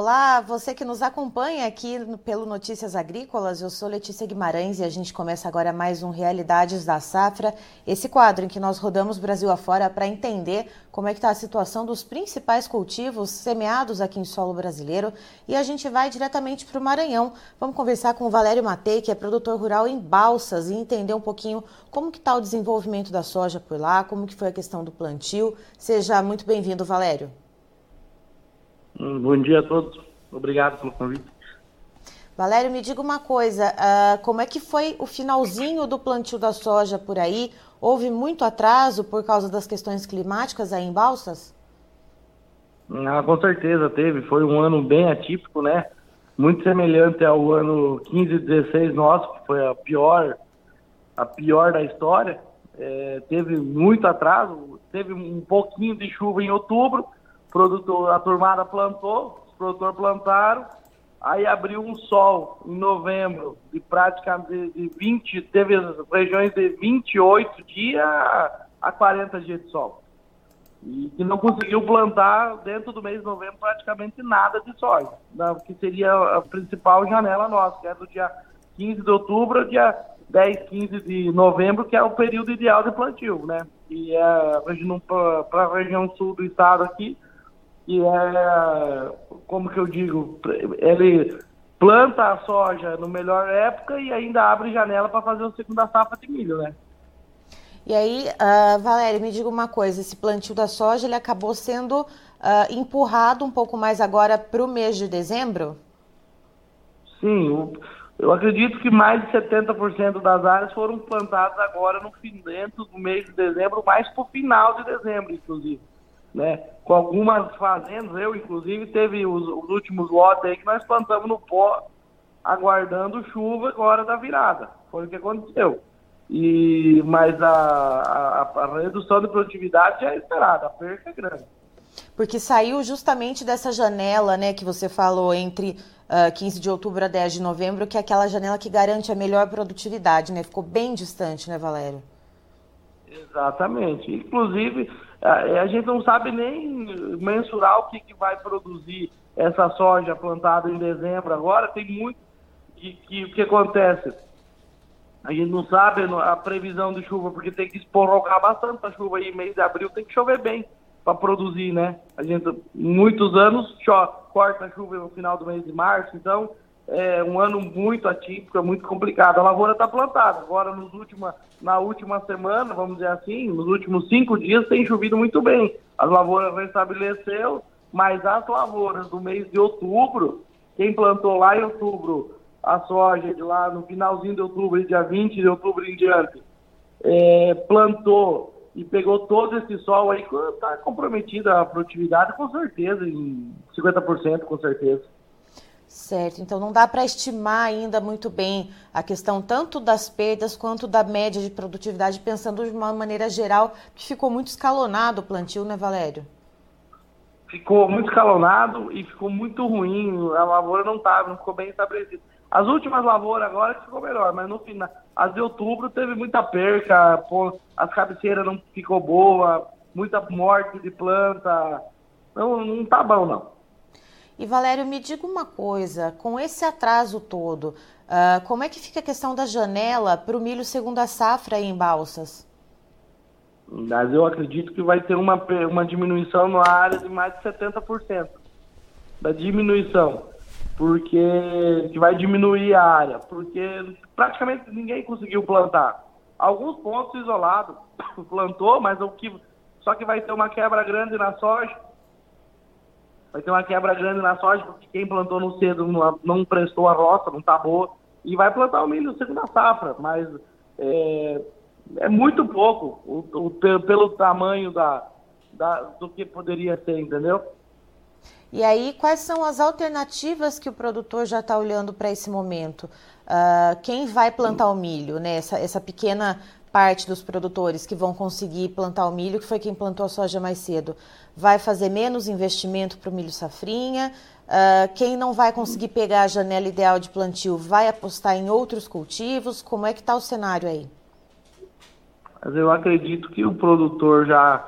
Olá, você que nos acompanha aqui pelo Notícias Agrícolas, eu sou Letícia Guimarães e a gente começa agora mais um Realidades da Safra, esse quadro em que nós rodamos Brasil afora para entender como é que está a situação dos principais cultivos semeados aqui em solo brasileiro e a gente vai diretamente para o Maranhão. Vamos conversar com o Valério Matei, que é produtor rural em Balsas e entender um pouquinho como que está o desenvolvimento da soja por lá, como que foi a questão do plantio. Seja muito bem-vindo, Valério. Bom dia a todos. Obrigado pelo convite. Valério, me diga uma coisa, uh, como é que foi o finalzinho do plantio da soja por aí? Houve muito atraso por causa das questões climáticas aí em Balsas? Ah, com certeza teve. Foi um ano bem atípico, né? Muito semelhante ao ano 15 e 16 nosso, que foi a pior, a pior da história. É, teve muito atraso, teve um pouquinho de chuva em outubro, produtor, a turmada plantou, os produtores plantaram, aí abriu um sol em novembro de praticamente de 20, teve regiões de 28 dias a 40 dias de sol. E que não conseguiu plantar dentro do mês de novembro praticamente nada de soja, que seria a principal janela nossa, que é do dia 15 de outubro dia 10, 15 de novembro, que é o período ideal de plantio, né? E é, para a região sul do estado aqui, que é, como que eu digo, ele planta a soja no melhor época e ainda abre janela para fazer a segunda safra de milho, né? E aí, uh, Valério, me diga uma coisa, esse plantio da soja ele acabou sendo uh, empurrado um pouco mais agora para o mês de dezembro? Sim, eu acredito que mais de 70% das áreas foram plantadas agora no fim, dentro do mês de dezembro, mais para o final de dezembro, inclusive né? Com algumas fazendas, eu inclusive, teve os, os, últimos lotes aí que nós plantamos no pó, aguardando chuva agora da virada. Foi o que aconteceu. E, mas a, a, a redução de produtividade já é esperada, a perca é grande. Porque saiu justamente dessa janela, né, que você falou, entre uh, ah, 15 de outubro a 10 de novembro, que é aquela janela que garante a melhor produtividade, né? Ficou bem distante, né, Valério? Exatamente. Inclusive, a, a gente não sabe nem mensurar o que, que vai produzir essa soja plantada em dezembro agora. Tem muito que, que que acontece. A gente não sabe a previsão de chuva, porque tem que prorrogar bastante a chuva aí, mês de abril tem que chover bem para produzir, né? A gente, muitos anos, chove, corta a chuva no final do mês de março, então é um ano muito atípico, é muito complicado. A lavoura está plantada. Agora, nos última, na última semana, vamos dizer assim, nos últimos cinco dias tem chovido muito bem. As lavouras restabeleceu, mas as lavouras do mês de outubro, quem plantou lá em outubro a soja de lá no finalzinho de outubro, dia 20 de outubro em diante, é, plantou e pegou todo esse sol aí, está comprometida a produtividade com certeza, em 50% com certeza. Certo, então não dá para estimar ainda muito bem a questão tanto das perdas quanto da média de produtividade, pensando de uma maneira geral, que ficou muito escalonado o plantio, né, Valério? Ficou muito escalonado e ficou muito ruim, a lavoura não estava, não ficou bem estabelecida. As últimas lavouras agora ficou melhor, mas no final, as de outubro teve muita perca, as cabeceiras não ficou boa, muita morte de planta, não, não tá bom não. E Valério, me diga uma coisa, com esse atraso todo, uh, como é que fica a questão da janela para o milho segunda safra em Balsas? Mas eu acredito que vai ter uma, uma diminuição na área de mais de 70% da diminuição, porque que vai diminuir a área, porque praticamente ninguém conseguiu plantar. Alguns pontos isolados plantou, mas o que só que vai ter uma quebra grande na soja vai ter uma quebra grande na soja, porque quem plantou no cedo não, não prestou a roça, não está boa, e vai plantar o milho segunda safra, mas é, é muito pouco o, o, pelo, tamanho da, da, do que poderia ser, entendeu? E aí, quais são as alternativas que o produtor já está olhando para esse momento? Uh, quem vai plantar o milho, né? Essa, essa pequena parte dos produtores que vão conseguir plantar o milho, que foi quem plantou a soja mais cedo, vai fazer menos investimento para o milho safrinha. Uh, quem não vai conseguir pegar a janela ideal de plantio vai apostar em outros cultivos. Como é que está o cenário aí? Mas eu acredito que o produtor já,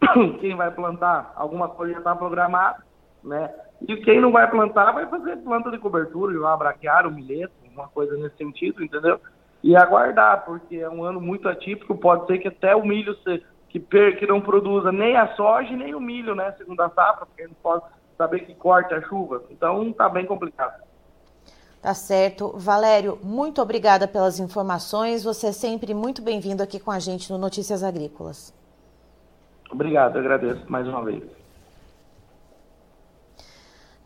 quem vai plantar, alguma coisa já está programada, né? E quem não vai plantar vai fazer planta de cobertura, uma braquiária, um milheto, uma coisa nesse sentido, entendeu? E aguardar, porque é um ano muito atípico, pode ser que até o milho se, que, per, que não produza nem a soja nem o milho, né, segundo a safra, porque a gente pode saber que corte a chuva. Então tá bem complicado. Tá certo. Valério, muito obrigada pelas informações. Você é sempre muito bem-vindo aqui com a gente no Notícias Agrícolas. Obrigado, agradeço mais uma vez.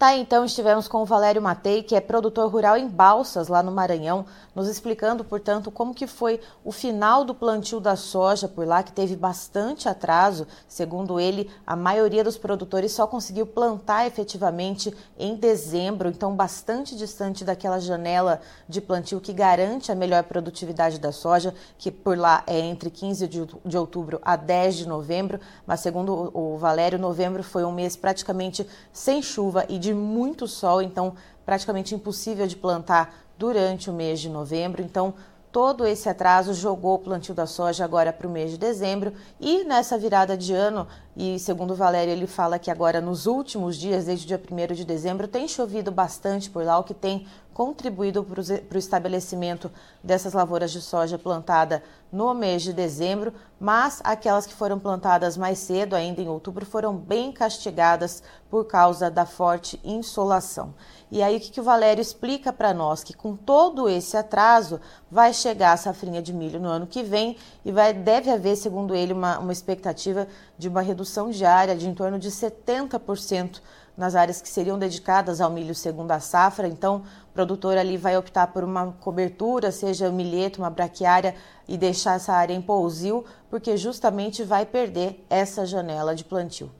Tá, então estivemos com o Valério Matei, que é produtor rural em Balsas, lá no Maranhão, nos explicando, portanto, como que foi o final do plantio da soja por lá, que teve bastante atraso. Segundo ele, a maioria dos produtores só conseguiu plantar efetivamente em dezembro, então bastante distante daquela janela de plantio que garante a melhor produtividade da soja, que por lá é entre 15 de outubro a 10 de novembro, mas segundo o Valério, novembro foi um mês praticamente sem chuva e de de muito sol, então praticamente impossível de plantar durante o mês de novembro. Então, todo esse atraso jogou o plantio da soja agora para o mês de dezembro e nessa virada de ano, e segundo o Valério, ele fala que agora nos últimos dias, desde o dia 1 de dezembro, tem chovido bastante por lá, o que tem contribuído para o estabelecimento dessas lavouras de soja plantada no mês de dezembro, mas aquelas que foram plantadas mais cedo, ainda em outubro, foram bem castigadas por causa da forte insolação. E aí o que, que o Valério explica para nós? Que com todo esse atraso vai chegar a safrinha de milho no ano que vem e vai, deve haver, segundo ele, uma, uma expectativa de uma redução diária de em torno de 70% nas áreas que seriam dedicadas ao milho segundo a safra. Então, o produtor ali vai optar por uma cobertura, seja um milheto, uma braquiária, e deixar essa área em pousio, porque justamente vai perder essa janela de plantio.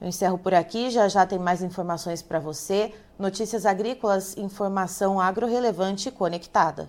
Eu encerro por aqui, já já tem mais informações para você. Notícias agrícolas, informação agro-relevante e conectada.